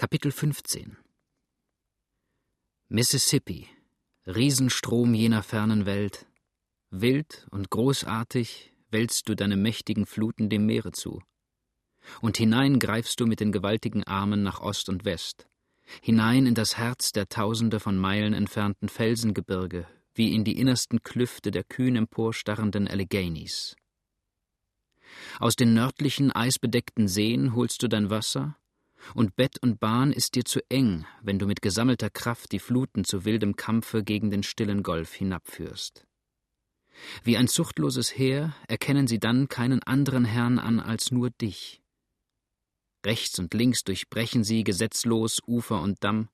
Kapitel 15 Mississippi, Riesenstrom jener fernen Welt, wild und großartig wälzt du deine mächtigen Fluten dem Meere zu. Und hinein greifst du mit den gewaltigen Armen nach Ost und West, hinein in das Herz der tausende von Meilen entfernten Felsengebirge, wie in die innersten Klüfte der kühn emporstarrenden Alleghenies. Aus den nördlichen, eisbedeckten Seen holst du dein Wasser, und Bett und Bahn ist dir zu eng, wenn du mit gesammelter Kraft die Fluten zu wildem Kampfe gegen den stillen Golf hinabführst. Wie ein zuchtloses Heer erkennen sie dann keinen anderen Herrn an als nur dich. Rechts und links durchbrechen sie gesetzlos Ufer und Damm,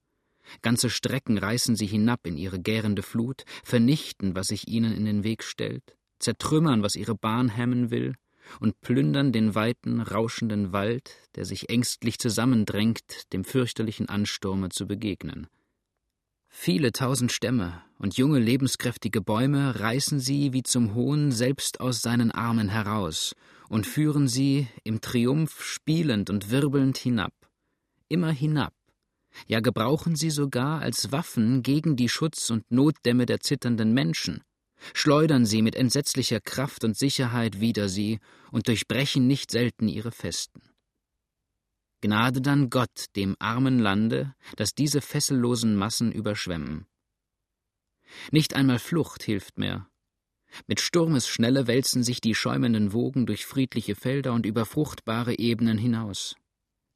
ganze Strecken reißen sie hinab in ihre gärende Flut, vernichten, was sich ihnen in den Weg stellt, zertrümmern, was ihre Bahn hemmen will, und plündern den weiten, rauschenden Wald, der sich ängstlich zusammendrängt, dem fürchterlichen Ansturme zu begegnen. Viele tausend Stämme und junge lebenskräftige Bäume reißen sie wie zum Hohn selbst aus seinen Armen heraus und führen sie im Triumph spielend und wirbelnd hinab, immer hinab, ja gebrauchen sie sogar als Waffen gegen die Schutz und Notdämme der zitternden Menschen, schleudern sie mit entsetzlicher Kraft und Sicherheit wider sie und durchbrechen nicht selten ihre Festen. Gnade dann Gott dem armen Lande, das diese fessellosen Massen überschwemmen. Nicht einmal Flucht hilft mehr. Mit Sturmesschnelle wälzen sich die schäumenden Wogen durch friedliche Felder und über fruchtbare Ebenen hinaus.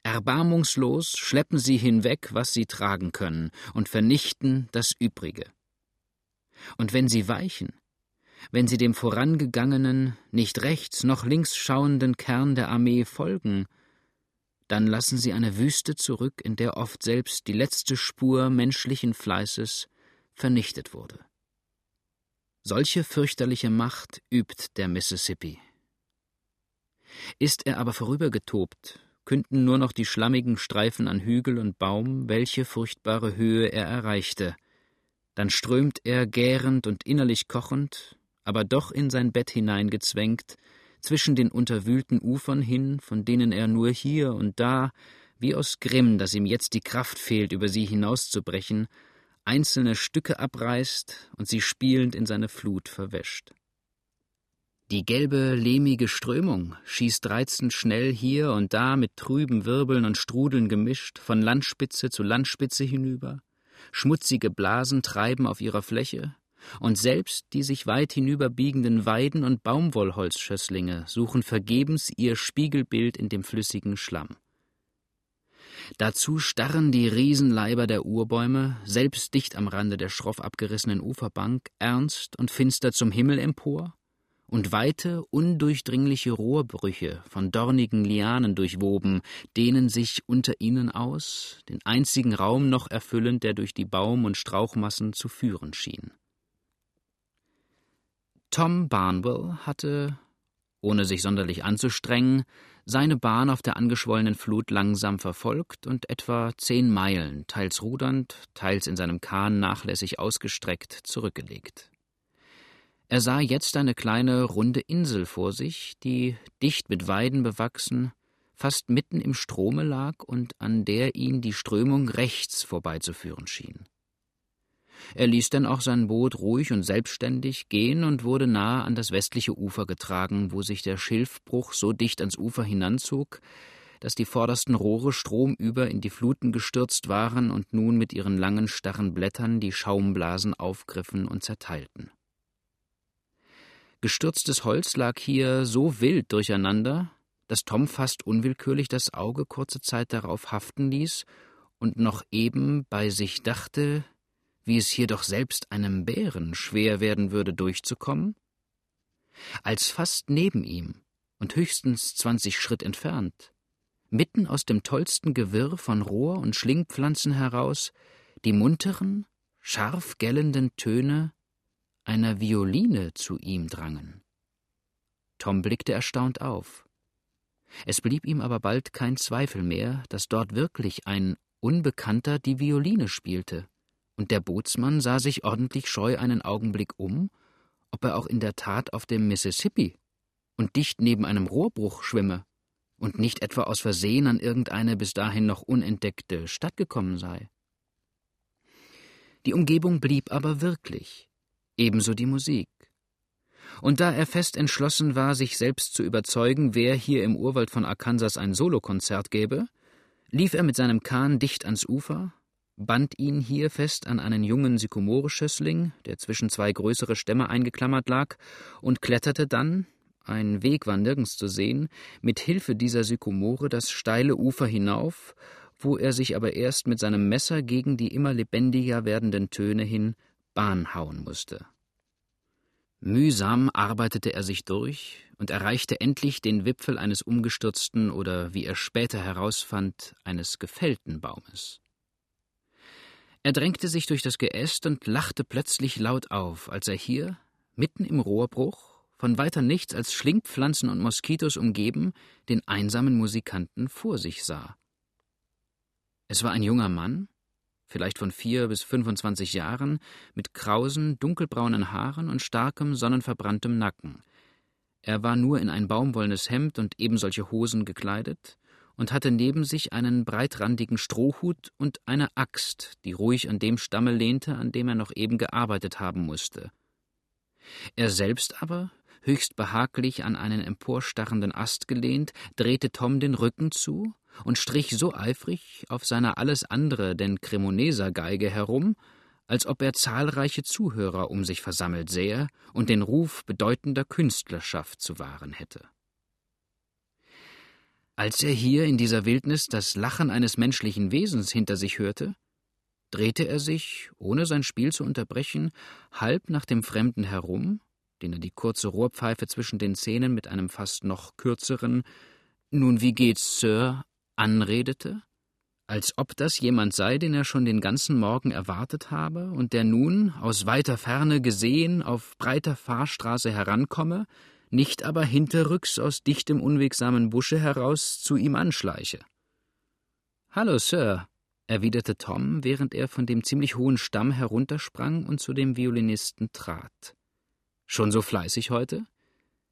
Erbarmungslos schleppen sie hinweg, was sie tragen können, und vernichten das Übrige. Und wenn sie weichen, wenn sie dem vorangegangenen, nicht rechts noch links schauenden Kern der Armee folgen, dann lassen sie eine Wüste zurück, in der oft selbst die letzte Spur menschlichen Fleißes vernichtet wurde. Solche fürchterliche Macht übt der Mississippi. Ist er aber vorübergetobt, künden nur noch die schlammigen Streifen an Hügel und Baum, welche furchtbare Höhe er erreichte – dann strömt er gärend und innerlich kochend, aber doch in sein Bett hineingezwängt, zwischen den unterwühlten Ufern hin, von denen er nur hier und da, wie aus Grimm, dass ihm jetzt die Kraft fehlt, über sie hinauszubrechen, einzelne Stücke abreißt und sie spielend in seine Flut verwäscht. Die gelbe, lehmige Strömung schießt reizend schnell hier und da mit trüben Wirbeln und Strudeln gemischt von Landspitze zu Landspitze hinüber, schmutzige Blasen treiben auf ihrer Fläche, und selbst die sich weit hinüberbiegenden Weiden und Baumwollholzschösslinge suchen vergebens ihr Spiegelbild in dem flüssigen Schlamm. Dazu starren die Riesenleiber der Urbäume, selbst dicht am Rande der schroff abgerissenen Uferbank, ernst und finster zum Himmel empor und weite, undurchdringliche Rohrbrüche von dornigen Lianen durchwoben, dehnen sich unter ihnen aus, den einzigen Raum noch erfüllend, der durch die Baum- und Strauchmassen zu führen schien. Tom Barnwell hatte, ohne sich sonderlich anzustrengen, seine Bahn auf der angeschwollenen Flut langsam verfolgt und etwa zehn Meilen, teils rudernd, teils in seinem Kahn nachlässig ausgestreckt, zurückgelegt. Er sah jetzt eine kleine runde Insel vor sich, die, dicht mit Weiden bewachsen, fast mitten im Strome lag und an der ihn die Strömung rechts vorbeizuführen schien. Er ließ denn auch sein Boot ruhig und selbstständig gehen und wurde nahe an das westliche Ufer getragen, wo sich der Schilfbruch so dicht ans Ufer hinanzog, dass die vordersten Rohre stromüber in die Fluten gestürzt waren und nun mit ihren langen starren Blättern die Schaumblasen aufgriffen und zerteilten. Gestürztes Holz lag hier so wild durcheinander, dass Tom fast unwillkürlich das Auge kurze Zeit darauf haften ließ und noch eben bei sich dachte, wie es hier doch selbst einem Bären schwer werden würde, durchzukommen? Als fast neben ihm und höchstens zwanzig Schritt entfernt, mitten aus dem tollsten Gewirr von Rohr und Schlingpflanzen heraus, die munteren, scharf gellenden Töne einer Violine zu ihm drangen. Tom blickte erstaunt auf. Es blieb ihm aber bald kein Zweifel mehr, dass dort wirklich ein Unbekannter die Violine spielte, und der Bootsmann sah sich ordentlich scheu einen Augenblick um, ob er auch in der Tat auf dem Mississippi und dicht neben einem Rohrbruch schwimme, und nicht etwa aus Versehen an irgendeine bis dahin noch unentdeckte Stadt gekommen sei. Die Umgebung blieb aber wirklich, ebenso die Musik. Und da er fest entschlossen war, sich selbst zu überzeugen, wer hier im Urwald von Arkansas ein Solokonzert gäbe, lief er mit seinem Kahn dicht ans Ufer, band ihn hier fest an einen jungen Sykomoreschössling, der zwischen zwei größere Stämme eingeklammert lag, und kletterte dann, ein Weg war nirgends zu sehen, mit Hilfe dieser Sykomore das steile Ufer hinauf, wo er sich aber erst mit seinem Messer gegen die immer lebendiger werdenden Töne hin Bahn hauen musste. Mühsam arbeitete er sich durch und erreichte endlich den Wipfel eines umgestürzten oder, wie er später herausfand, eines gefällten Baumes. Er drängte sich durch das Geäst und lachte plötzlich laut auf, als er hier, mitten im Rohrbruch, von weiter nichts als Schlingpflanzen und Moskitos umgeben, den einsamen Musikanten vor sich sah. Es war ein junger Mann, vielleicht von vier bis fünfundzwanzig Jahren, mit krausen, dunkelbraunen Haaren und starkem, sonnenverbranntem Nacken. Er war nur in ein baumwollenes Hemd und ebensolche Hosen gekleidet und hatte neben sich einen breitrandigen Strohhut und eine Axt, die ruhig an dem Stamme lehnte, an dem er noch eben gearbeitet haben musste. Er selbst aber, höchst behaglich an einen emporstarrenden Ast gelehnt, drehte Tom den Rücken zu und strich so eifrig auf seiner alles andere denn Cremoneser-Geige herum, als ob er zahlreiche Zuhörer um sich versammelt sähe und den Ruf bedeutender Künstlerschaft zu wahren hätte. Als er hier in dieser Wildnis das Lachen eines menschlichen Wesens hinter sich hörte, drehte er sich, ohne sein Spiel zu unterbrechen, halb nach dem Fremden herum, den er die kurze Rohrpfeife zwischen den Zähnen mit einem fast noch kürzeren Nun wie geht's, Sir, anredete, als ob das jemand sei, den er schon den ganzen Morgen erwartet habe und der nun, aus weiter Ferne gesehen, auf breiter Fahrstraße herankomme, nicht aber hinterrücks aus dichtem unwegsamen Busche heraus zu ihm anschleiche. Hallo, Sir, erwiderte Tom, während er von dem ziemlich hohen Stamm heruntersprang und zu dem Violinisten trat. Schon so fleißig heute?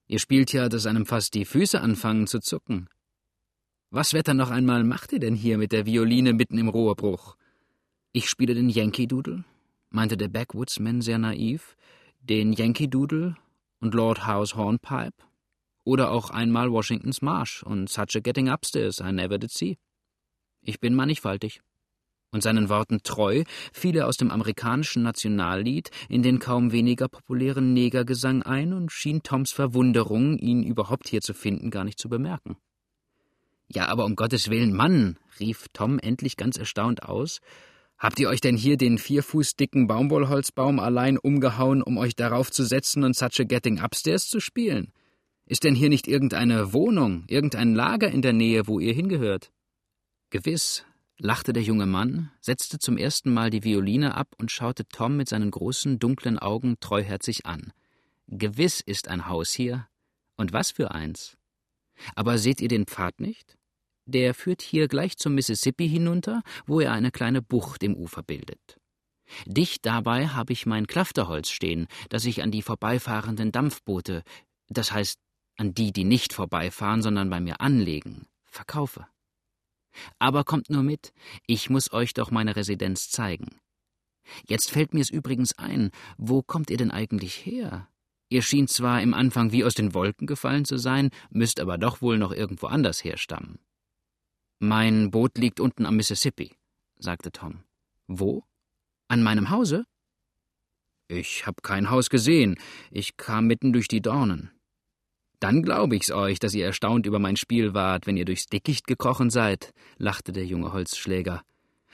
Ihr spielt ja, dass einem fast die Füße anfangen zu zucken. Was Wetter noch einmal macht ihr denn hier mit der Violine mitten im Rohrbruch? Ich spiele den Yankee Doodle, meinte der Backwoodsman sehr naiv, den Yankee Doodle und Lord Howe's Hornpipe oder auch einmal Washingtons Marsch und Such a Getting Upstairs I Never Did See. Ich bin mannigfaltig. Und seinen Worten treu fiel er aus dem amerikanischen Nationallied in den kaum weniger populären Negergesang ein und schien Toms Verwunderung, ihn überhaupt hier zu finden, gar nicht zu bemerken. Ja, aber um Gottes Willen, Mann, rief Tom endlich ganz erstaunt aus. Habt ihr euch denn hier den vier Fuß dicken Baumwollholzbaum allein umgehauen, um euch darauf zu setzen und Such a Getting Upstairs zu spielen? Ist denn hier nicht irgendeine Wohnung, irgendein Lager in der Nähe, wo ihr hingehört? Gewiss, lachte der junge Mann, setzte zum ersten Mal die Violine ab und schaute Tom mit seinen großen, dunklen Augen treuherzig an. Gewiss ist ein Haus hier. Und was für eins? Aber seht ihr den Pfad nicht? Der führt hier gleich zum Mississippi hinunter, wo er eine kleine Bucht im Ufer bildet. Dicht dabei habe ich mein Klafterholz stehen, das ich an die vorbeifahrenden Dampfboote, das heißt an die, die nicht vorbeifahren, sondern bei mir anlegen, verkaufe. Aber kommt nur mit, ich muss euch doch meine Residenz zeigen. Jetzt fällt mir's übrigens ein, wo kommt ihr denn eigentlich her? Ihr schien zwar im Anfang wie aus den Wolken gefallen zu sein, müsst aber doch wohl noch irgendwo anders herstammen. Mein Boot liegt unten am Mississippi, sagte Tom. Wo? An meinem Hause? Ich hab kein Haus gesehen. Ich kam mitten durch die Dornen. Dann glaube ich's euch, dass ihr erstaunt über mein Spiel wart, wenn ihr durchs Dickicht gekrochen seid, lachte der junge Holzschläger.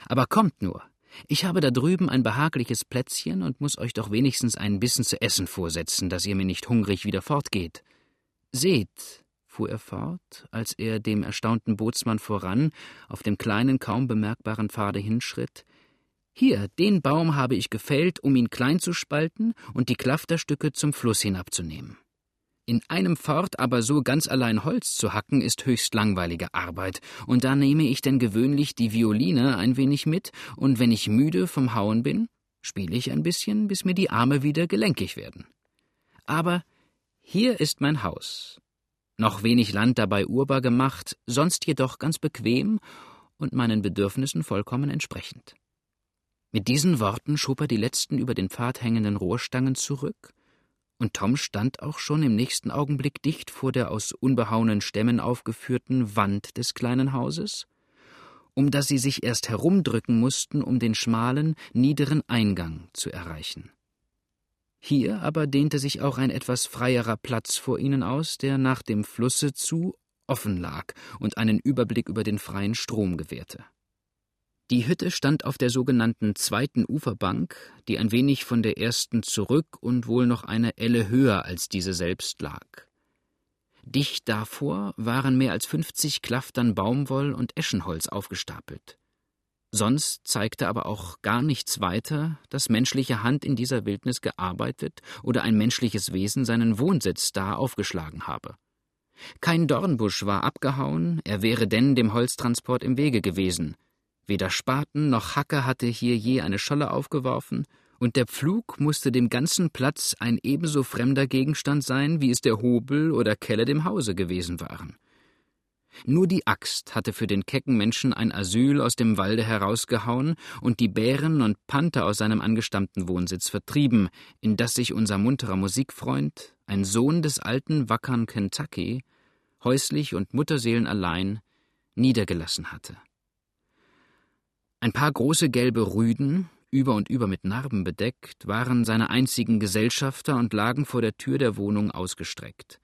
Aber kommt nur, ich habe da drüben ein behagliches Plätzchen und muss euch doch wenigstens einen Bissen zu essen vorsetzen, dass ihr mir nicht hungrig wieder fortgeht. Seht, fuhr er fort, als er dem erstaunten Bootsmann voran auf dem kleinen, kaum bemerkbaren Pfade hinschritt, hier, den Baum habe ich gefällt, um ihn klein zu spalten und die Klafterstücke zum Fluss hinabzunehmen. In einem Fort aber so ganz allein Holz zu hacken, ist höchst langweilige Arbeit, und da nehme ich denn gewöhnlich die Violine ein wenig mit, und wenn ich müde vom Hauen bin, spiele ich ein bisschen, bis mir die Arme wieder gelenkig werden. Aber hier ist mein Haus. Noch wenig Land dabei urbar gemacht, sonst jedoch ganz bequem und meinen Bedürfnissen vollkommen entsprechend. Mit diesen Worten schob er die letzten über den Pfad hängenden Rohrstangen zurück, und Tom stand auch schon im nächsten Augenblick dicht vor der aus unbehauenen Stämmen aufgeführten Wand des kleinen Hauses, um das sie sich erst herumdrücken mussten, um den schmalen, niederen Eingang zu erreichen. Hier aber dehnte sich auch ein etwas freierer Platz vor ihnen aus, der nach dem Flusse zu offen lag und einen Überblick über den freien Strom gewährte. Die Hütte stand auf der sogenannten zweiten Uferbank, die ein wenig von der ersten zurück und wohl noch eine Elle höher als diese selbst lag. Dicht davor waren mehr als fünfzig Klaftern Baumwoll und Eschenholz aufgestapelt. Sonst zeigte aber auch gar nichts weiter, dass menschliche Hand in dieser Wildnis gearbeitet oder ein menschliches Wesen seinen Wohnsitz da aufgeschlagen habe. Kein Dornbusch war abgehauen, er wäre denn dem Holztransport im Wege gewesen. Weder Spaten noch Hacke hatte hier je eine Scholle aufgeworfen, und der Pflug musste dem ganzen Platz ein ebenso fremder Gegenstand sein, wie es der Hobel oder Kelle dem Hause gewesen waren. Nur die Axt hatte für den kecken Menschen ein Asyl aus dem Walde herausgehauen und die Bären und Panther aus seinem angestammten Wohnsitz vertrieben, in das sich unser munterer Musikfreund, ein Sohn des alten, wackern Kentucky, häuslich und Mutterseelen allein, niedergelassen hatte. Ein paar große gelbe Rüden, über und über mit Narben bedeckt, waren seine einzigen Gesellschafter und lagen vor der Tür der Wohnung ausgestreckt.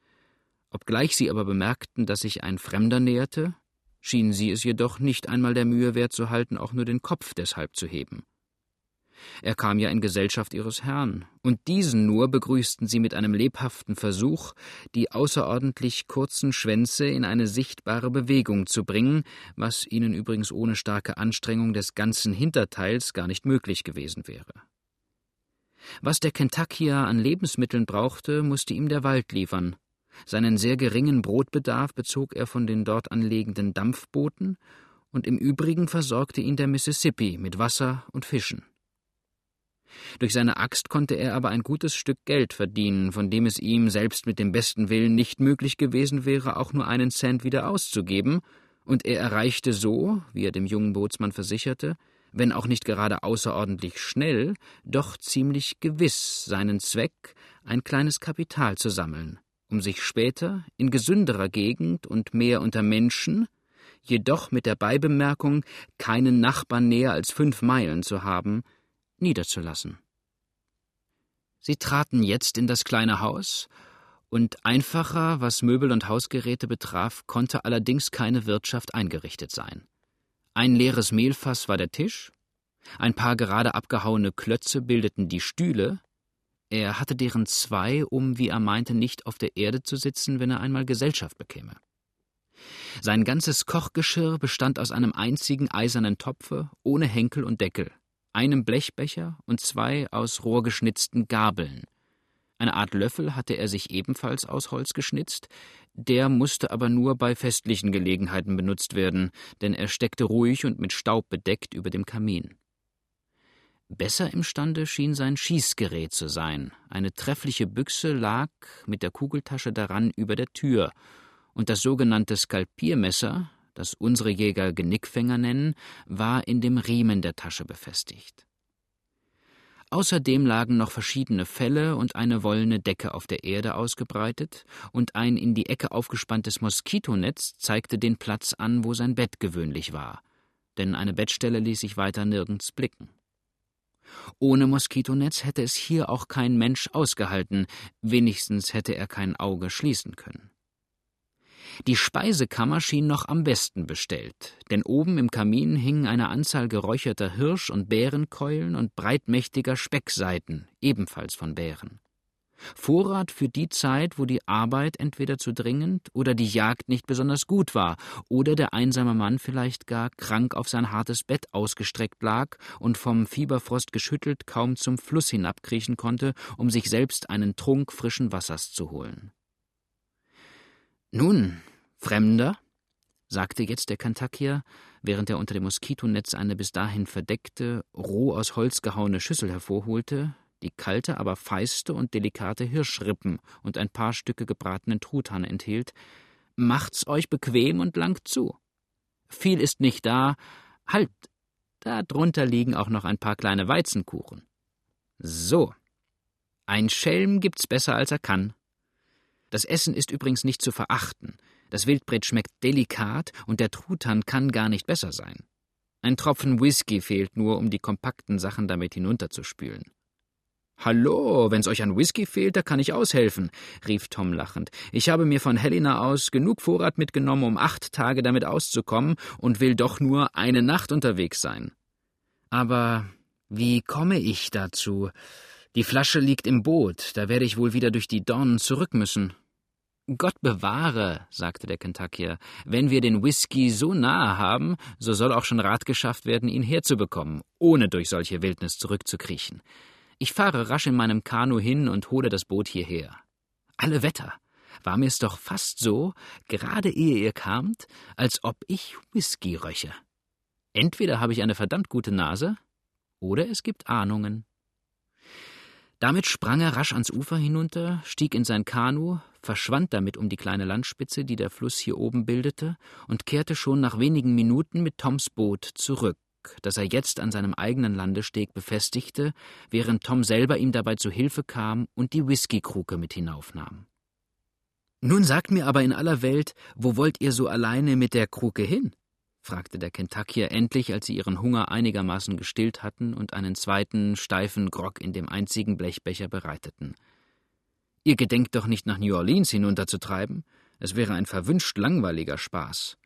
Obgleich sie aber bemerkten, dass sich ein Fremder näherte, schienen sie es jedoch nicht einmal der Mühe wert zu halten, auch nur den Kopf deshalb zu heben. Er kam ja in Gesellschaft ihres Herrn, und diesen nur begrüßten sie mit einem lebhaften Versuch, die außerordentlich kurzen Schwänze in eine sichtbare Bewegung zu bringen, was ihnen übrigens ohne starke Anstrengung des ganzen Hinterteils gar nicht möglich gewesen wäre. Was der Kentuckier an Lebensmitteln brauchte, musste ihm der Wald liefern, seinen sehr geringen Brotbedarf bezog er von den dort anlegenden Dampfbooten, und im Übrigen versorgte ihn der Mississippi mit Wasser und Fischen. Durch seine Axt konnte er aber ein gutes Stück Geld verdienen, von dem es ihm selbst mit dem besten Willen nicht möglich gewesen wäre, auch nur einen Cent wieder auszugeben, und er erreichte so, wie er dem jungen Bootsmann versicherte, wenn auch nicht gerade außerordentlich schnell, doch ziemlich gewiss seinen Zweck, ein kleines Kapital zu sammeln, um sich später in gesünderer Gegend und mehr unter Menschen, jedoch mit der Beibemerkung, keinen Nachbarn näher als fünf Meilen zu haben, niederzulassen. Sie traten jetzt in das kleine Haus, und einfacher, was Möbel und Hausgeräte betraf, konnte allerdings keine Wirtschaft eingerichtet sein. Ein leeres Mehlfass war der Tisch, ein paar gerade abgehauene Klötze bildeten die Stühle, er hatte deren zwei, um, wie er meinte, nicht auf der Erde zu sitzen, wenn er einmal Gesellschaft bekäme. Sein ganzes Kochgeschirr bestand aus einem einzigen eisernen Topfe, ohne Henkel und Deckel, einem Blechbecher und zwei aus Rohr geschnitzten Gabeln. Eine Art Löffel hatte er sich ebenfalls aus Holz geschnitzt, der musste aber nur bei festlichen Gelegenheiten benutzt werden, denn er steckte ruhig und mit Staub bedeckt über dem Kamin. Besser imstande schien sein Schießgerät zu sein. Eine treffliche Büchse lag mit der Kugeltasche daran über der Tür, und das sogenannte Skalpiermesser, das unsere Jäger Genickfänger nennen, war in dem Riemen der Tasche befestigt. Außerdem lagen noch verschiedene Felle und eine wollene Decke auf der Erde ausgebreitet, und ein in die Ecke aufgespanntes Moskitonetz zeigte den Platz an, wo sein Bett gewöhnlich war, denn eine Bettstelle ließ sich weiter nirgends blicken. Ohne Moskitonetz hätte es hier auch kein Mensch ausgehalten, wenigstens hätte er kein Auge schließen können. Die Speisekammer schien noch am besten bestellt, denn oben im Kamin hingen eine Anzahl geräucherter Hirsch- und Bärenkeulen und breitmächtiger Speckseiten, ebenfalls von Bären. Vorrat für die Zeit, wo die Arbeit entweder zu dringend oder die Jagd nicht besonders gut war oder der einsame Mann vielleicht gar krank auf sein hartes Bett ausgestreckt lag und vom Fieberfrost geschüttelt kaum zum Fluss hinabkriechen konnte, um sich selbst einen Trunk frischen Wassers zu holen. Nun, Fremder, sagte jetzt der Kentuckier, während er unter dem Moskitonetz eine bis dahin verdeckte, roh aus Holz gehauene Schüssel hervorholte, die kalte, aber feiste und delikate Hirschrippen und ein paar Stücke gebratenen Truthahn enthielt, macht's euch bequem und langt zu. Viel ist nicht da, halt, da drunter liegen auch noch ein paar kleine Weizenkuchen. So. Ein Schelm gibt's besser als er kann. Das Essen ist übrigens nicht zu verachten. Das Wildbret schmeckt delikat und der Truthahn kann gar nicht besser sein. Ein Tropfen Whisky fehlt nur, um die kompakten Sachen damit hinunterzuspülen. Hallo, wenn's euch an Whisky fehlt, da kann ich aushelfen, rief Tom lachend. Ich habe mir von Helena aus genug Vorrat mitgenommen, um acht Tage damit auszukommen und will doch nur eine Nacht unterwegs sein. Aber wie komme ich dazu? Die Flasche liegt im Boot, da werde ich wohl wieder durch die Dornen zurück müssen. Gott bewahre, sagte der Kentuckier, wenn wir den Whisky so nahe haben, so soll auch schon Rat geschafft werden, ihn herzubekommen, ohne durch solche Wildnis zurückzukriechen. Ich fahre rasch in meinem Kanu hin und hole das Boot hierher. Alle Wetter war mir's doch fast so, gerade ehe ihr kamt, als ob ich Whisky röche. Entweder habe ich eine verdammt gute Nase, oder es gibt Ahnungen. Damit sprang er rasch ans Ufer hinunter, stieg in sein Kanu, verschwand damit um die kleine Landspitze, die der Fluss hier oben bildete, und kehrte schon nach wenigen Minuten mit Toms Boot zurück, das er jetzt an seinem eigenen Landesteg befestigte, während Tom selber ihm dabei zu Hilfe kam und die Whiskykruke mit hinaufnahm. Nun sagt mir aber in aller Welt, wo wollt ihr so alleine mit der Kruke hin? fragte der Kentuckier endlich, als sie ihren Hunger einigermaßen gestillt hatten und einen zweiten, steifen Grog in dem einzigen Blechbecher bereiteten. Ihr gedenkt doch nicht nach New Orleans hinunterzutreiben? Es wäre ein verwünscht langweiliger Spaß.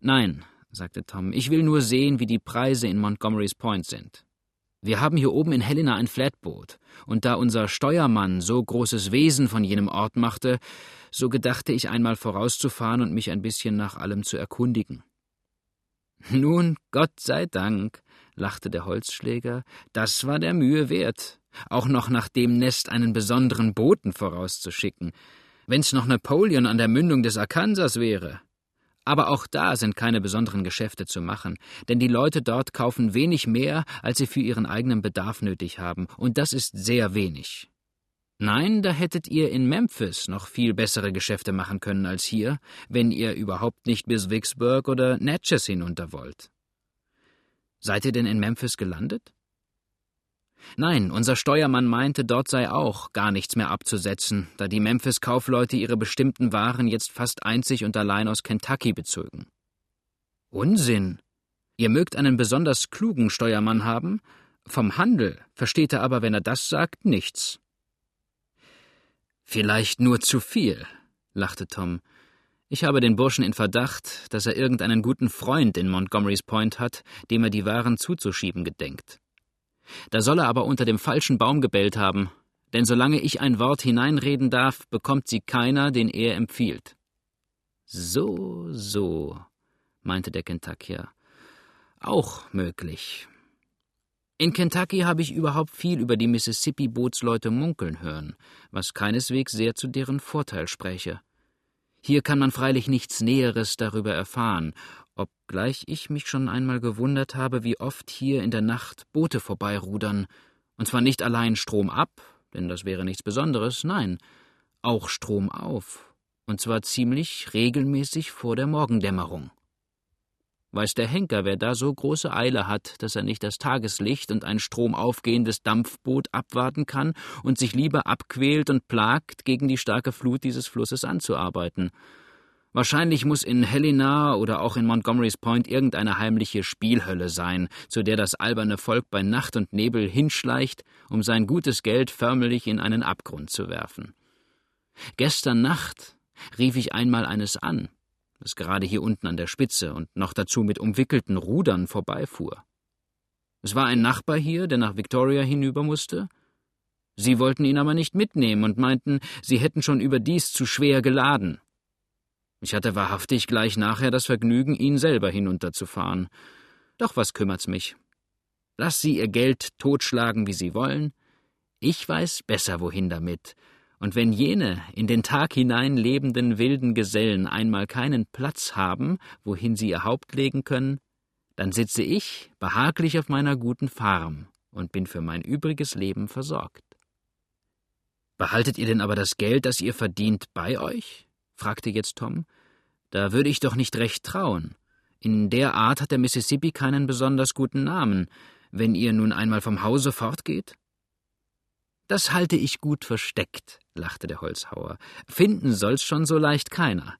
Nein, sagte Tom, ich will nur sehen, wie die Preise in Montgomery's Point sind. Wir haben hier oben in Helena ein Flatboot, und da unser Steuermann so großes Wesen von jenem Ort machte, so gedachte ich einmal vorauszufahren und mich ein bisschen nach allem zu erkundigen. Nun, Gott sei Dank, lachte der Holzschläger, das war der Mühe wert, auch noch nach dem Nest einen besonderen Boten vorauszuschicken. Wenn's noch Napoleon an der Mündung des Arkansas wäre. Aber auch da sind keine besonderen Geschäfte zu machen, denn die Leute dort kaufen wenig mehr, als sie für ihren eigenen Bedarf nötig haben, und das ist sehr wenig. Nein, da hättet ihr in Memphis noch viel bessere Geschäfte machen können als hier, wenn ihr überhaupt nicht bis Vicksburg oder Natchez hinunter wollt. Seid ihr denn in Memphis gelandet? Nein, unser Steuermann meinte, dort sei auch gar nichts mehr abzusetzen, da die Memphis-Kaufleute ihre bestimmten Waren jetzt fast einzig und allein aus Kentucky bezögen. Unsinn! Ihr mögt einen besonders klugen Steuermann haben, vom Handel versteht er aber, wenn er das sagt, nichts. Vielleicht nur zu viel, lachte Tom. Ich habe den Burschen in Verdacht, dass er irgendeinen guten Freund in Montgomery's Point hat, dem er die Waren zuzuschieben gedenkt. Da soll er aber unter dem falschen Baum gebellt haben, denn solange ich ein Wort hineinreden darf, bekommt sie keiner, den er empfiehlt. So, so, meinte der Kentuckier. Auch möglich. In Kentucky habe ich überhaupt viel über die Mississippi-Bootsleute munkeln hören, was keineswegs sehr zu deren Vorteil spräche. Hier kann man freilich nichts Näheres darüber erfahren, obgleich ich mich schon einmal gewundert habe, wie oft hier in der Nacht Boote vorbeirudern, und zwar nicht allein stromab, denn das wäre nichts Besonderes, nein, auch stromauf, und zwar ziemlich regelmäßig vor der Morgendämmerung. Weiß der Henker, wer da so große Eile hat, dass er nicht das Tageslicht und ein stromaufgehendes Dampfboot abwarten kann und sich lieber abquält und plagt, gegen die starke Flut dieses Flusses anzuarbeiten. Wahrscheinlich muss in Helena oder auch in Montgomery's Point irgendeine heimliche Spielhölle sein, zu der das alberne Volk bei Nacht und Nebel hinschleicht, um sein gutes Geld förmlich in einen Abgrund zu werfen. Gestern Nacht rief ich einmal eines an, das gerade hier unten an der Spitze und noch dazu mit umwickelten Rudern vorbeifuhr. Es war ein Nachbar hier, der nach Victoria hinüber musste. Sie wollten ihn aber nicht mitnehmen und meinten, sie hätten schon überdies zu schwer geladen. Ich hatte wahrhaftig gleich nachher das Vergnügen, ihn selber hinunterzufahren. Doch was kümmert's mich? Lass sie ihr Geld totschlagen, wie sie wollen. Ich weiß besser, wohin damit, und wenn jene in den Tag hinein lebenden wilden Gesellen einmal keinen Platz haben, wohin sie ihr Haupt legen können, dann sitze ich behaglich auf meiner guten Farm und bin für mein übriges Leben versorgt. Behaltet ihr denn aber das Geld, das ihr verdient, bei euch? Fragte jetzt Tom. Da würde ich doch nicht recht trauen. In der Art hat der Mississippi keinen besonders guten Namen, wenn ihr nun einmal vom Hause fortgeht. Das halte ich gut versteckt, lachte der Holzhauer. Finden soll's schon so leicht keiner.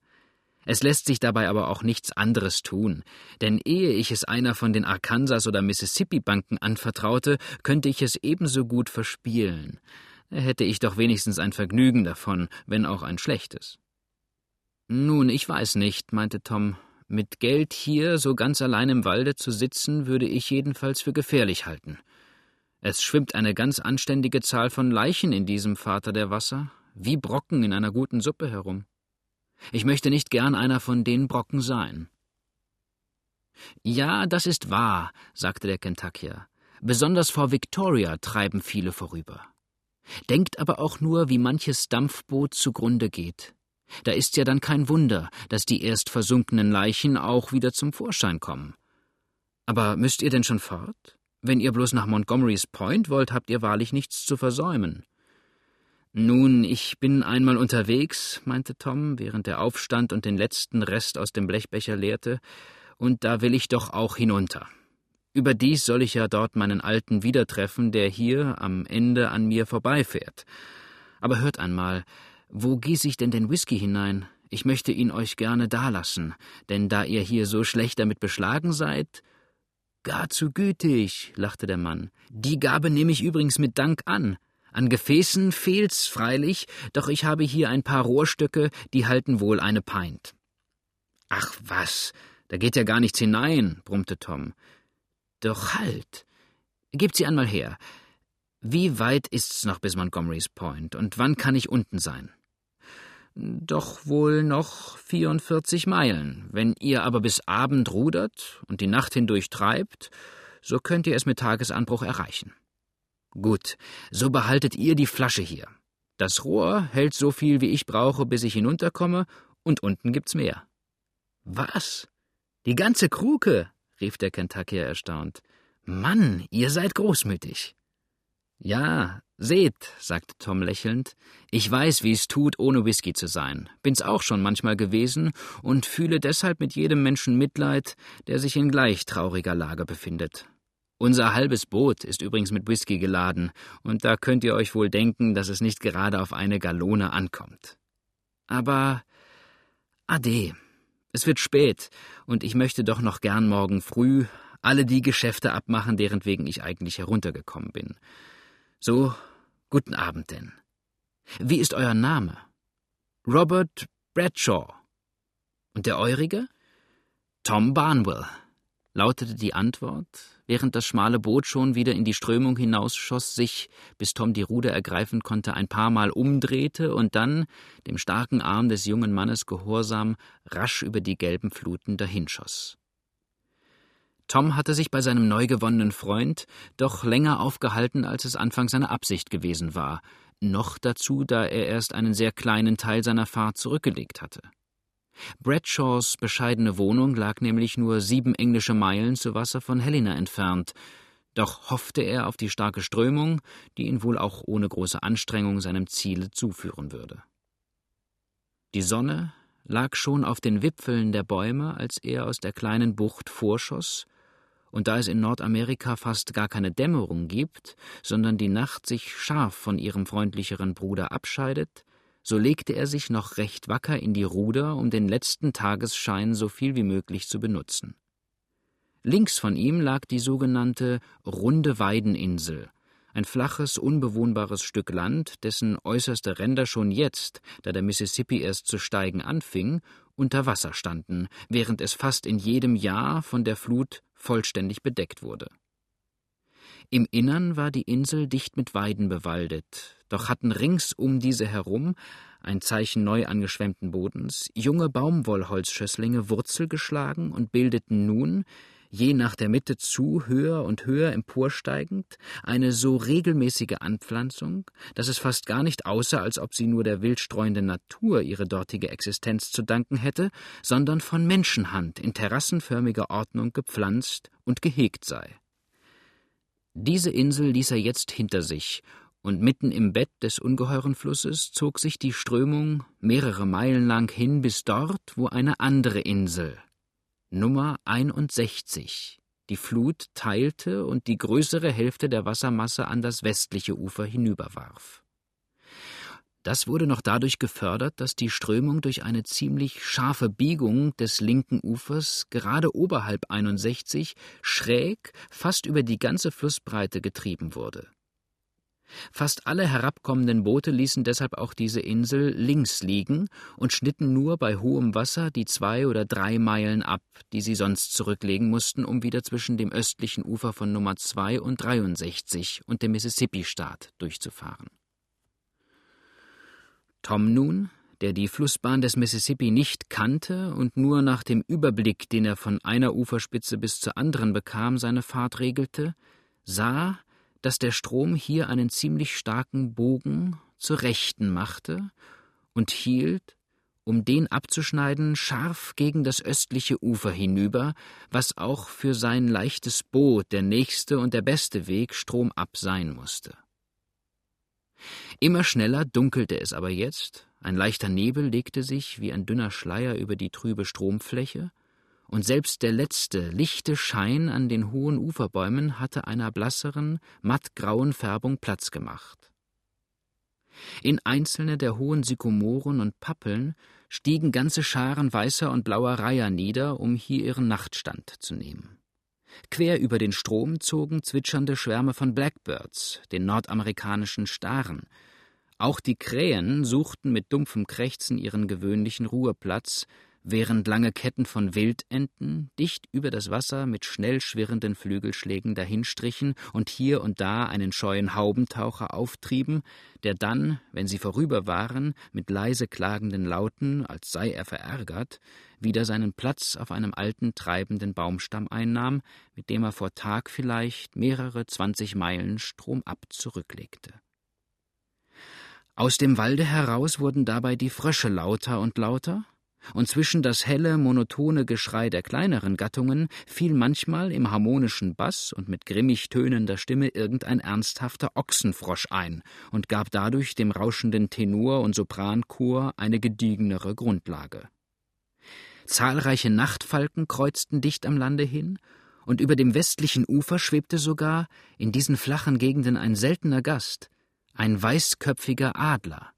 Es lässt sich dabei aber auch nichts anderes tun, denn ehe ich es einer von den Arkansas oder Mississippi Banken anvertraute, könnte ich es ebenso gut verspielen. Da hätte ich doch wenigstens ein Vergnügen davon, wenn auch ein schlechtes. Nun, ich weiß nicht, meinte Tom. Mit Geld hier so ganz allein im Walde zu sitzen, würde ich jedenfalls für gefährlich halten. Es schwimmt eine ganz anständige Zahl von Leichen in diesem Vater der Wasser, wie Brocken in einer guten Suppe herum. Ich möchte nicht gern einer von den Brocken sein. Ja, das ist wahr, sagte der Kentuckier. Besonders vor Victoria treiben viele vorüber. Denkt aber auch nur, wie manches Dampfboot zugrunde geht. Da ist ja dann kein Wunder, dass die erst versunkenen Leichen auch wieder zum Vorschein kommen. Aber müsst ihr denn schon fort? Wenn ihr bloß nach Montgomery's Point wollt, habt ihr wahrlich nichts zu versäumen. Nun, ich bin einmal unterwegs, meinte Tom, während er aufstand und den letzten Rest aus dem Blechbecher leerte, und da will ich doch auch hinunter. Überdies soll ich ja dort meinen Alten wieder treffen, der hier am Ende an mir vorbeifährt. Aber hört einmal, wo gieße ich denn den Whisky hinein? Ich möchte ihn euch gerne dalassen, denn da ihr hier so schlecht damit beschlagen seid. Gar zu gütig, lachte der Mann. Die Gabe nehme ich übrigens mit Dank an. An Gefäßen fehlt's freilich, doch ich habe hier ein paar Rohrstöcke, die halten wohl eine Pint. Ach was, da geht ja gar nichts hinein, brummte Tom. Doch halt. Gebt sie einmal her. Wie weit ist's noch bis Montgomery's Point und wann kann ich unten sein? Doch wohl noch 44 Meilen. Wenn ihr aber bis Abend rudert und die Nacht hindurch treibt, so könnt ihr es mit Tagesanbruch erreichen. Gut, so behaltet ihr die Flasche hier. Das Rohr hält so viel, wie ich brauche, bis ich hinunterkomme, und unten gibt's mehr. Was? Die ganze Kruke? rief der Kentuckier erstaunt. Mann, ihr seid großmütig. Ja, seht, sagte Tom lächelnd, ich weiß, wie es tut, ohne Whisky zu sein. Bin's auch schon manchmal gewesen und fühle deshalb mit jedem Menschen Mitleid, der sich in gleich trauriger Lage befindet. Unser halbes Boot ist übrigens mit Whisky geladen, und da könnt ihr euch wohl denken, dass es nicht gerade auf eine Gallone ankommt. Aber ade. Es wird spät, und ich möchte doch noch gern morgen früh alle die Geschäfte abmachen, deren wegen ich eigentlich heruntergekommen bin. So, guten Abend denn. Wie ist euer Name? Robert Bradshaw. Und der eurige? Tom Barnwell lautete die Antwort, während das schmale Boot schon wieder in die Strömung hinausschoss, sich, bis Tom die Ruder ergreifen konnte, ein paar Mal umdrehte und dann, dem starken Arm des jungen Mannes gehorsam, rasch über die gelben Fluten dahinschoss. Tom hatte sich bei seinem neu gewonnenen Freund doch länger aufgehalten, als es anfangs seine Absicht gewesen war, noch dazu, da er erst einen sehr kleinen Teil seiner Fahrt zurückgelegt hatte. Bradshaws bescheidene Wohnung lag nämlich nur sieben englische Meilen zu Wasser von Helena entfernt, doch hoffte er auf die starke Strömung, die ihn wohl auch ohne große Anstrengung seinem Ziele zuführen würde. Die Sonne lag schon auf den Wipfeln der Bäume, als er aus der kleinen Bucht vorschoss, und da es in Nordamerika fast gar keine Dämmerung gibt, sondern die Nacht sich scharf von ihrem freundlicheren Bruder abscheidet, so legte er sich noch recht wacker in die Ruder, um den letzten Tagesschein so viel wie möglich zu benutzen. Links von ihm lag die sogenannte Runde Weideninsel, ein flaches, unbewohnbares Stück Land, dessen äußerste Ränder schon jetzt, da der Mississippi erst zu steigen anfing, unter Wasser standen, während es fast in jedem Jahr von der Flut vollständig bedeckt wurde. Im Innern war die Insel dicht mit Weiden bewaldet, doch hatten rings um diese herum, ein Zeichen neu angeschwemmten Bodens, junge Baumwollholzschösslinge Wurzel geschlagen und bildeten nun, je nach der Mitte zu, höher und höher emporsteigend, eine so regelmäßige Anpflanzung, dass es fast gar nicht aussah, als ob sie nur der wildstreuenden Natur ihre dortige Existenz zu danken hätte, sondern von Menschenhand in terrassenförmiger Ordnung gepflanzt und gehegt sei. Diese Insel ließ er jetzt hinter sich, und mitten im Bett des ungeheuren Flusses zog sich die Strömung mehrere Meilen lang hin bis dort, wo eine andere Insel, Nummer 61, die Flut teilte und die größere Hälfte der Wassermasse an das westliche Ufer hinüberwarf. Das wurde noch dadurch gefördert, dass die Strömung durch eine ziemlich scharfe Biegung des linken Ufers gerade oberhalb 61 schräg fast über die ganze Flussbreite getrieben wurde. Fast alle herabkommenden Boote ließen deshalb auch diese Insel links liegen und schnitten nur bei hohem Wasser die zwei oder drei Meilen ab, die sie sonst zurücklegen mussten, um wieder zwischen dem östlichen Ufer von Nummer 2 und 63 und dem Mississippi-Staat durchzufahren. Tom nun, der die Flussbahn des Mississippi nicht kannte und nur nach dem Überblick, den er von einer Uferspitze bis zur anderen bekam, seine Fahrt regelte, sah, dass der Strom hier einen ziemlich starken Bogen zur Rechten machte und hielt, um den abzuschneiden, scharf gegen das östliche Ufer hinüber, was auch für sein leichtes Boot der nächste und der beste Weg stromab sein musste. Immer schneller dunkelte es aber jetzt, ein leichter Nebel legte sich wie ein dünner Schleier über die trübe Stromfläche, und selbst der letzte, lichte Schein an den hohen Uferbäumen hatte einer blasseren, mattgrauen Färbung Platz gemacht. In einzelne der hohen Sykomoren und Pappeln stiegen ganze Scharen weißer und blauer Reiher nieder, um hier ihren Nachtstand zu nehmen. Quer über den Strom zogen zwitschernde Schwärme von Blackbirds, den nordamerikanischen Staren. Auch die Krähen suchten mit dumpfem Krächzen ihren gewöhnlichen Ruheplatz, während lange Ketten von Wildenten dicht über das Wasser mit schnell schwirrenden Flügelschlägen dahinstrichen und hier und da einen scheuen Haubentaucher auftrieben, der dann, wenn sie vorüber waren, mit leise klagenden Lauten, als sei er verärgert, wieder seinen Platz auf einem alten treibenden Baumstamm einnahm, mit dem er vor Tag vielleicht mehrere zwanzig Meilen stromab zurücklegte. Aus dem Walde heraus wurden dabei die Frösche lauter und lauter, und zwischen das helle, monotone Geschrei der kleineren Gattungen fiel manchmal im harmonischen Bass und mit grimmig tönender Stimme irgendein ernsthafter Ochsenfrosch ein und gab dadurch dem rauschenden Tenor- und Sopranchor eine gediegenere Grundlage. Zahlreiche Nachtfalken kreuzten dicht am Lande hin, und über dem westlichen Ufer schwebte sogar in diesen flachen Gegenden ein seltener Gast, ein weißköpfiger Adler,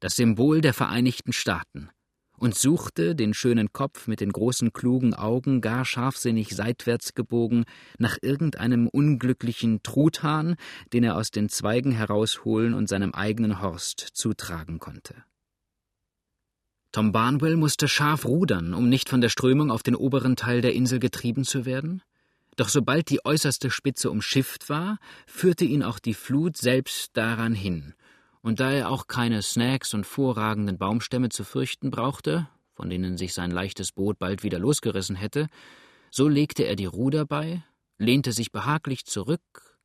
das Symbol der Vereinigten Staaten und suchte, den schönen Kopf mit den großen klugen Augen gar scharfsinnig seitwärts gebogen, nach irgendeinem unglücklichen Truthahn, den er aus den Zweigen herausholen und seinem eigenen Horst zutragen konnte. Tom Barnwell musste scharf rudern, um nicht von der Strömung auf den oberen Teil der Insel getrieben zu werden, doch sobald die äußerste Spitze umschifft war, führte ihn auch die Flut selbst daran hin, und da er auch keine Snacks und vorragenden Baumstämme zu fürchten brauchte, von denen sich sein leichtes Boot bald wieder losgerissen hätte, so legte er die Ruder bei, lehnte sich behaglich zurück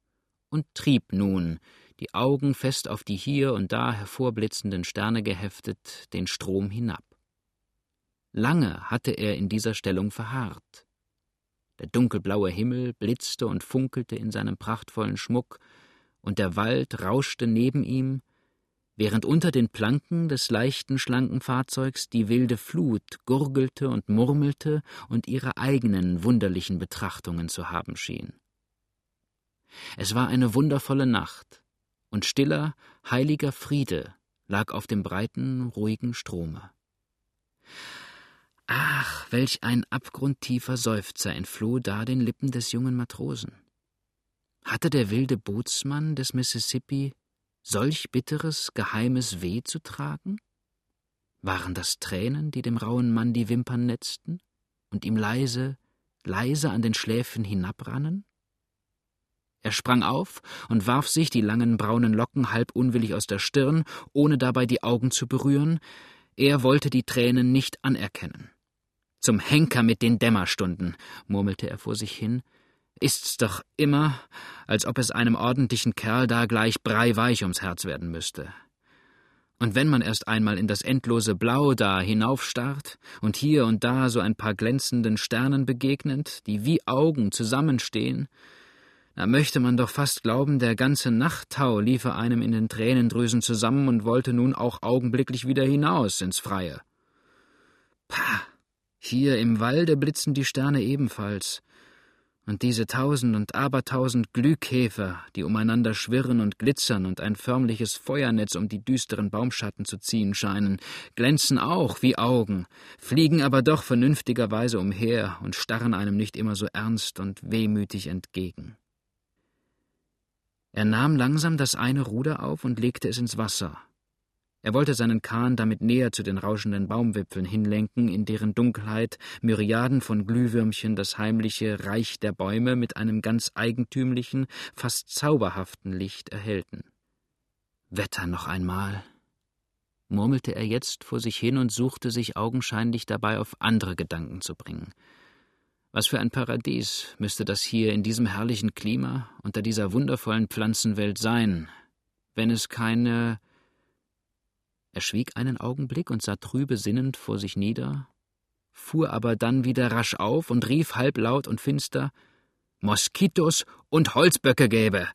und trieb nun, die Augen fest auf die hier und da hervorblitzenden Sterne geheftet, den Strom hinab. Lange hatte er in dieser Stellung verharrt. Der dunkelblaue Himmel blitzte und funkelte in seinem prachtvollen Schmuck, und der Wald rauschte neben ihm, während unter den Planken des leichten, schlanken Fahrzeugs die wilde Flut gurgelte und murmelte und ihre eigenen wunderlichen Betrachtungen zu haben schien. Es war eine wundervolle Nacht, und stiller, heiliger Friede lag auf dem breiten, ruhigen Strome. Ach, welch ein abgrundtiefer Seufzer entfloh da den Lippen des jungen Matrosen. Hatte der wilde Bootsmann des Mississippi solch bitteres, geheimes Weh zu tragen? Waren das Tränen, die dem rauen Mann die Wimpern netzten und ihm leise, leise an den Schläfen hinabrannen? Er sprang auf und warf sich die langen braunen Locken halb unwillig aus der Stirn, ohne dabei die Augen zu berühren. Er wollte die Tränen nicht anerkennen. Zum Henker mit den Dämmerstunden, murmelte er vor sich hin, ist's doch immer, als ob es einem ordentlichen Kerl da gleich breiweich ums Herz werden müsste. Und wenn man erst einmal in das endlose Blau da hinaufstarrt und hier und da so ein paar glänzenden Sternen begegnet, die wie Augen zusammenstehen, Da möchte man doch fast glauben, der ganze Nachttau liefe einem in den Tränendrüsen zusammen und wollte nun auch augenblicklich wieder hinaus ins Freie. Pah! Hier im Walde blitzen die Sterne ebenfalls. Und diese tausend und abertausend Glühkäfer, die umeinander schwirren und glitzern und ein förmliches Feuernetz um die düsteren Baumschatten zu ziehen scheinen, glänzen auch wie Augen, fliegen aber doch vernünftigerweise umher und starren einem nicht immer so ernst und wehmütig entgegen. Er nahm langsam das eine Ruder auf und legte es ins Wasser, er wollte seinen Kahn damit näher zu den rauschenden Baumwipfeln hinlenken, in deren Dunkelheit Myriaden von Glühwürmchen das heimliche Reich der Bäume mit einem ganz eigentümlichen, fast zauberhaften Licht erhellten. Wetter noch einmal, murmelte er jetzt vor sich hin und suchte sich augenscheinlich dabei auf andere Gedanken zu bringen. Was für ein Paradies müsste das hier in diesem herrlichen Klima, unter dieser wundervollen Pflanzenwelt sein, wenn es keine er schwieg einen Augenblick und sah trübe sinnend vor sich nieder, fuhr aber dann wieder rasch auf und rief halblaut und finster Moskitos und Holzböcke gäbe.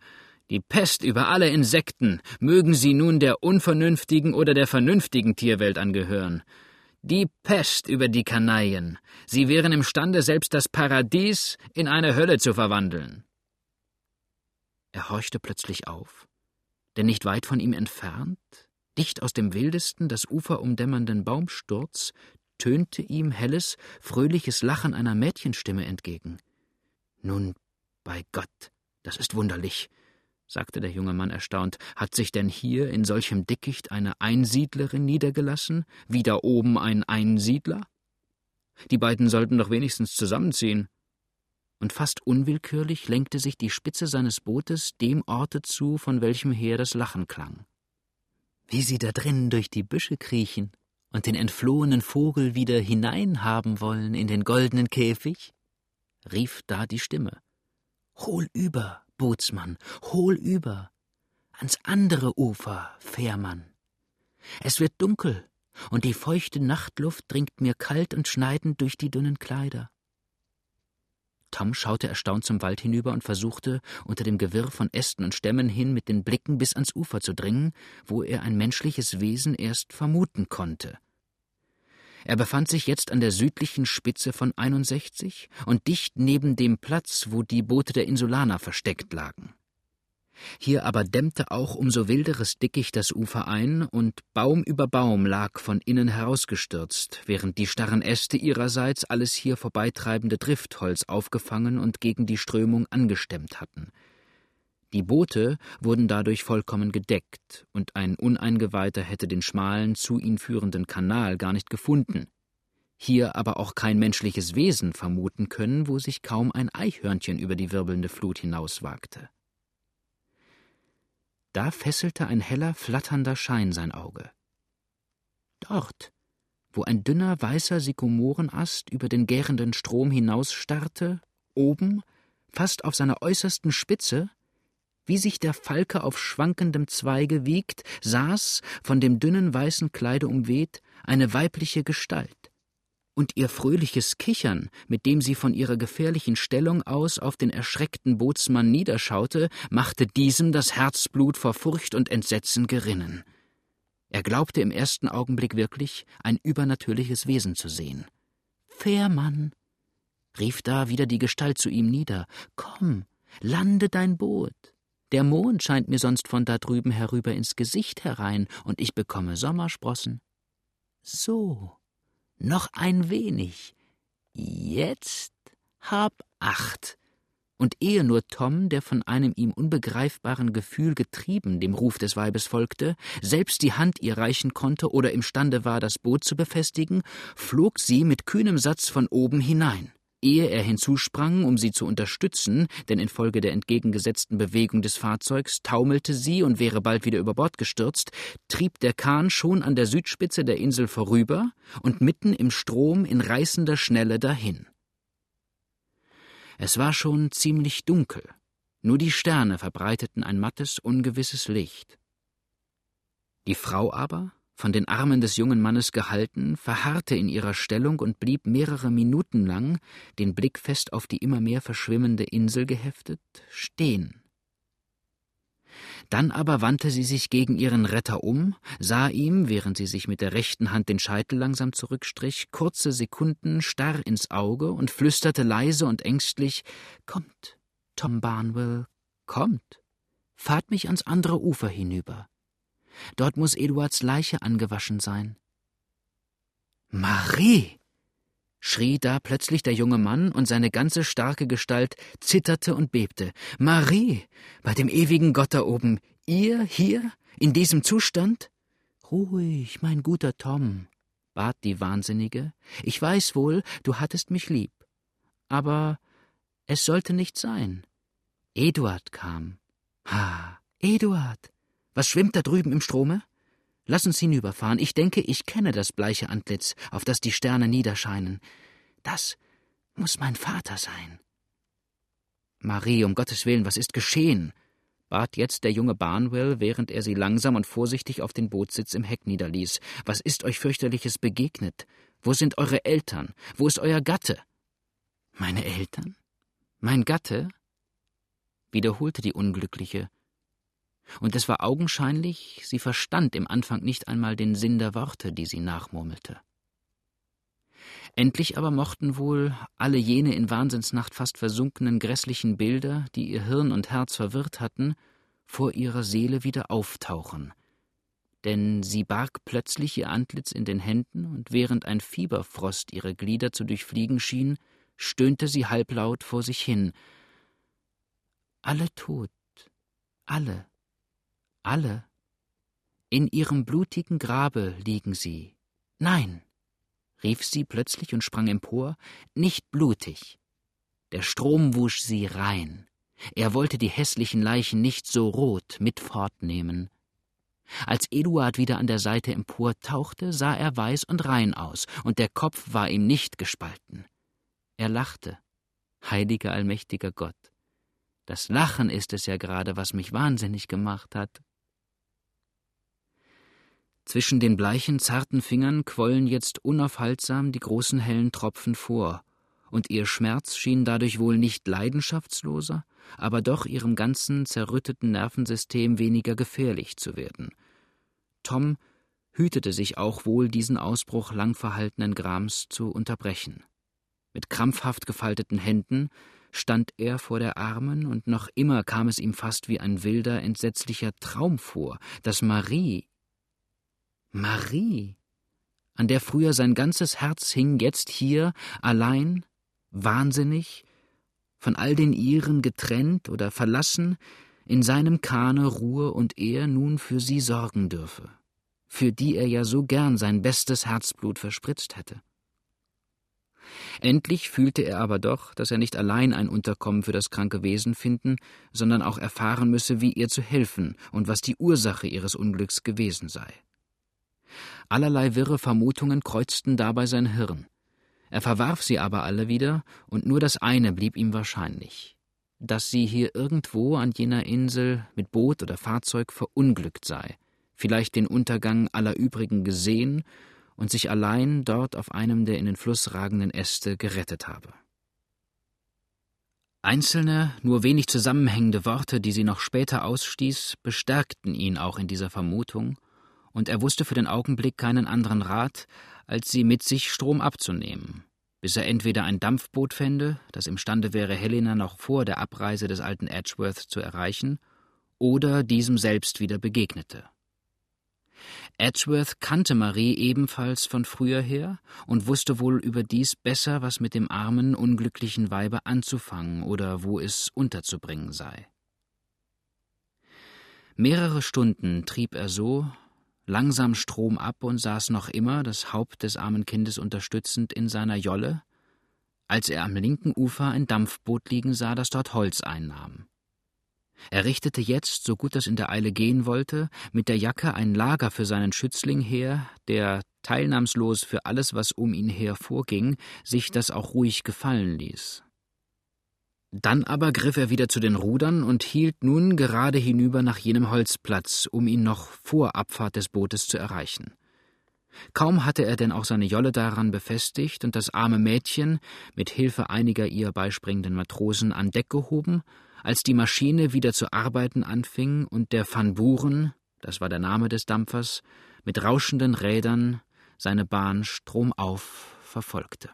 Die Pest über alle Insekten, mögen sie nun der unvernünftigen oder der vernünftigen Tierwelt angehören. Die Pest über die Kanaillen. Sie wären imstande, selbst das Paradies in eine Hölle zu verwandeln. Er horchte plötzlich auf, denn nicht weit von ihm entfernt, Dicht aus dem wildesten, das Ufer umdämmernden Baumsturz tönte ihm helles, fröhliches Lachen einer Mädchenstimme entgegen. Nun, bei Gott, das ist wunderlich, sagte der junge Mann erstaunt. Hat sich denn hier in solchem Dickicht eine Einsiedlerin niedergelassen, wie da oben ein Einsiedler? Die beiden sollten doch wenigstens zusammenziehen. Und fast unwillkürlich lenkte sich die Spitze seines Bootes dem Orte zu, von welchem her das Lachen klang wie sie da drinnen durch die Büsche kriechen und den entflohenen Vogel wieder hineinhaben wollen in den goldenen Käfig? rief da die Stimme. Hol über, Bootsmann, hol über, ans andere Ufer, Fährmann. Es wird dunkel, und die feuchte Nachtluft dringt mir kalt und schneidend durch die dünnen Kleider. Tom schaute erstaunt zum Wald hinüber und versuchte, unter dem Gewirr von Ästen und Stämmen hin mit den Blicken bis ans Ufer zu dringen, wo er ein menschliches Wesen erst vermuten konnte. Er befand sich jetzt an der südlichen Spitze von 61 und dicht neben dem Platz, wo die Boote der Insulaner versteckt lagen. Hier aber dämmte auch umso wilderes Dickicht das Ufer ein, und Baum über Baum lag von innen herausgestürzt, während die starren Äste ihrerseits alles hier vorbeitreibende Driftholz aufgefangen und gegen die Strömung angestemmt hatten. Die Boote wurden dadurch vollkommen gedeckt, und ein Uneingeweihter hätte den schmalen, zu ihnen führenden Kanal gar nicht gefunden. Hier aber auch kein menschliches Wesen vermuten können, wo sich kaum ein Eichhörnchen über die wirbelnde Flut hinauswagte. Da fesselte ein heller, flatternder Schein sein Auge. Dort, wo ein dünner, weißer Sykomorenast über den gärenden Strom hinausstarrte, oben, fast auf seiner äußersten Spitze, wie sich der Falke auf schwankendem Zweige wiegt, saß, von dem dünnen weißen Kleide umweht, eine weibliche Gestalt und ihr fröhliches Kichern, mit dem sie von ihrer gefährlichen Stellung aus auf den erschreckten Bootsmann niederschaute, machte diesem das Herzblut vor Furcht und Entsetzen gerinnen. Er glaubte im ersten Augenblick wirklich, ein übernatürliches Wesen zu sehen. Fährmann, rief da wieder die Gestalt zu ihm nieder, komm, lande dein Boot. Der Mond scheint mir sonst von da drüben herüber ins Gesicht herein, und ich bekomme Sommersprossen. So, noch ein wenig. Jetzt hab acht. Und ehe nur Tom, der von einem ihm unbegreifbaren Gefühl getrieben dem Ruf des Weibes folgte, selbst die Hand ihr reichen konnte oder imstande war, das Boot zu befestigen, flog sie mit kühnem Satz von oben hinein. Ehe er hinzusprang, um sie zu unterstützen, denn infolge der entgegengesetzten Bewegung des Fahrzeugs taumelte sie und wäre bald wieder über Bord gestürzt, trieb der Kahn schon an der Südspitze der Insel vorüber und mitten im Strom in reißender Schnelle dahin. Es war schon ziemlich dunkel, nur die Sterne verbreiteten ein mattes, ungewisses Licht. Die Frau aber, von den Armen des jungen Mannes gehalten, verharrte in ihrer Stellung und blieb mehrere Minuten lang, den Blick fest auf die immer mehr verschwimmende Insel geheftet, stehen. Dann aber wandte sie sich gegen ihren Retter um, sah ihm, während sie sich mit der rechten Hand den Scheitel langsam zurückstrich, kurze Sekunden starr ins Auge und flüsterte leise und ängstlich Kommt, Tom Barnwell, kommt, fahrt mich ans andere Ufer hinüber. Dort muss Eduards Leiche angewaschen sein. Marie! schrie da plötzlich der junge Mann, und seine ganze starke Gestalt zitterte und bebte. Marie, bei dem ewigen Gott da oben, ihr hier, in diesem Zustand? Ruhig, mein guter Tom, bat die Wahnsinnige. Ich weiß wohl, du hattest mich lieb. Aber es sollte nicht sein. Eduard kam. Ha, Eduard, was schwimmt da drüben im Strome? Lass uns hinüberfahren. Ich denke, ich kenne das bleiche Antlitz, auf das die Sterne niederscheinen. Das muss mein Vater sein. Marie, um Gottes Willen, was ist geschehen? bat jetzt der junge Barnwell, während er sie langsam und vorsichtig auf den Bootssitz im Heck niederließ. Was ist euch fürchterliches begegnet? Wo sind eure Eltern? Wo ist euer Gatte? Meine Eltern? Mein Gatte? wiederholte die Unglückliche und es war augenscheinlich, sie verstand im Anfang nicht einmal den Sinn der Worte, die sie nachmurmelte. Endlich aber mochten wohl alle jene in Wahnsinnsnacht fast versunkenen grässlichen Bilder, die ihr Hirn und Herz verwirrt hatten, vor ihrer Seele wieder auftauchen. Denn sie barg plötzlich ihr Antlitz in den Händen, und während ein Fieberfrost ihre Glieder zu durchfliegen schien, stöhnte sie halblaut vor sich hin. Alle tot, alle, alle. In ihrem blutigen Grabe liegen sie. Nein, rief sie plötzlich und sprang empor, nicht blutig. Der Strom wusch sie rein. Er wollte die hässlichen Leichen nicht so rot mit fortnehmen. Als Eduard wieder an der Seite emportauchte, sah er weiß und rein aus, und der Kopf war ihm nicht gespalten. Er lachte. Heiliger allmächtiger Gott. Das Lachen ist es ja gerade, was mich wahnsinnig gemacht hat. Zwischen den bleichen, zarten Fingern quollen jetzt unaufhaltsam die großen hellen Tropfen vor, und ihr Schmerz schien dadurch wohl nicht leidenschaftsloser, aber doch ihrem ganzen zerrütteten Nervensystem weniger gefährlich zu werden. Tom hütete sich auch wohl, diesen Ausbruch lang verhaltenen Grams zu unterbrechen. Mit krampfhaft gefalteten Händen stand er vor der Armen, und noch immer kam es ihm fast wie ein wilder, entsetzlicher Traum vor, dass Marie Marie, an der früher sein ganzes Herz hing, jetzt hier, allein, wahnsinnig, von all den ihren getrennt oder verlassen, in seinem Kahne ruhe und er nun für sie sorgen dürfe, für die er ja so gern sein bestes Herzblut verspritzt hätte. Endlich fühlte er aber doch, dass er nicht allein ein Unterkommen für das kranke Wesen finden, sondern auch erfahren müsse, wie ihr zu helfen und was die Ursache ihres Unglücks gewesen sei. Allerlei wirre Vermutungen kreuzten dabei sein Hirn. Er verwarf sie aber alle wieder, und nur das eine blieb ihm wahrscheinlich, dass sie hier irgendwo an jener Insel mit Boot oder Fahrzeug verunglückt sei, vielleicht den Untergang aller übrigen gesehen und sich allein dort auf einem der in den Fluss ragenden Äste gerettet habe. Einzelne, nur wenig zusammenhängende Worte, die sie noch später ausstieß, bestärkten ihn auch in dieser Vermutung und er wusste für den Augenblick keinen anderen Rat, als sie mit sich Strom abzunehmen, bis er entweder ein Dampfboot fände, das imstande wäre, Helena noch vor der Abreise des alten Edgeworth zu erreichen, oder diesem selbst wieder begegnete. Edgeworth kannte Marie ebenfalls von früher her und wusste wohl überdies besser, was mit dem armen, unglücklichen Weibe anzufangen oder wo es unterzubringen sei. Mehrere Stunden trieb er so, langsam Strom ab und saß noch immer, das Haupt des armen Kindes unterstützend, in seiner Jolle, als er am linken Ufer ein Dampfboot liegen sah, das dort Holz einnahm. Er richtete jetzt, so gut das in der Eile gehen wollte, mit der Jacke ein Lager für seinen Schützling her, der, teilnahmslos für alles, was um ihn her vorging, sich das auch ruhig gefallen ließ. Dann aber griff er wieder zu den Rudern und hielt nun gerade hinüber nach jenem Holzplatz, um ihn noch vor Abfahrt des Bootes zu erreichen. Kaum hatte er denn auch seine Jolle daran befestigt und das arme Mädchen mit Hilfe einiger ihr beispringenden Matrosen an Deck gehoben, als die Maschine wieder zu arbeiten anfing und der Van Buren, das war der Name des Dampfers, mit rauschenden Rädern seine Bahn stromauf verfolgte